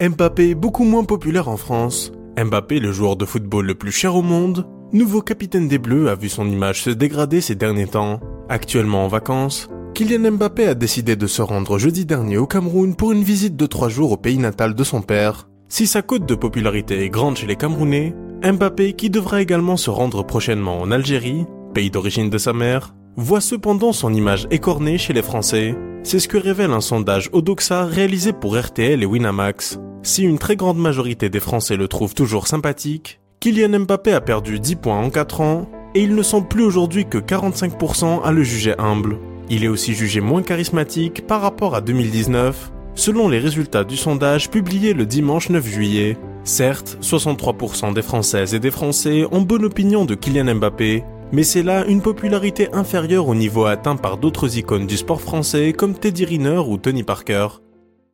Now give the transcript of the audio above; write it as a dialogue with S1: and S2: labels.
S1: Mbappé beaucoup moins populaire en France. Mbappé, le joueur de football le plus cher au monde, nouveau capitaine des Bleus, a vu son image se dégrader ces derniers temps. Actuellement en vacances, Kylian Mbappé a décidé de se rendre jeudi dernier au Cameroun pour une visite de trois jours au pays natal de son père. Si sa cote de popularité est grande chez les Camerounais, Mbappé, qui devra également se rendre prochainement en Algérie, pays d'origine de sa mère, voit cependant son image écornée chez les Français. C'est ce que révèle un sondage Odoxa réalisé pour RTL et Winamax. Si une très grande majorité des Français le trouvent toujours sympathique, Kylian Mbappé a perdu 10 points en 4 ans, et il ne sont plus aujourd'hui que 45% à le juger humble. Il est aussi jugé moins charismatique par rapport à 2019, selon les résultats du sondage publié le dimanche 9 juillet. Certes, 63% des Françaises et des Français ont bonne opinion de Kylian Mbappé, mais c'est là une popularité inférieure au niveau atteint par d'autres icônes du sport français comme Teddy Riner ou Tony Parker.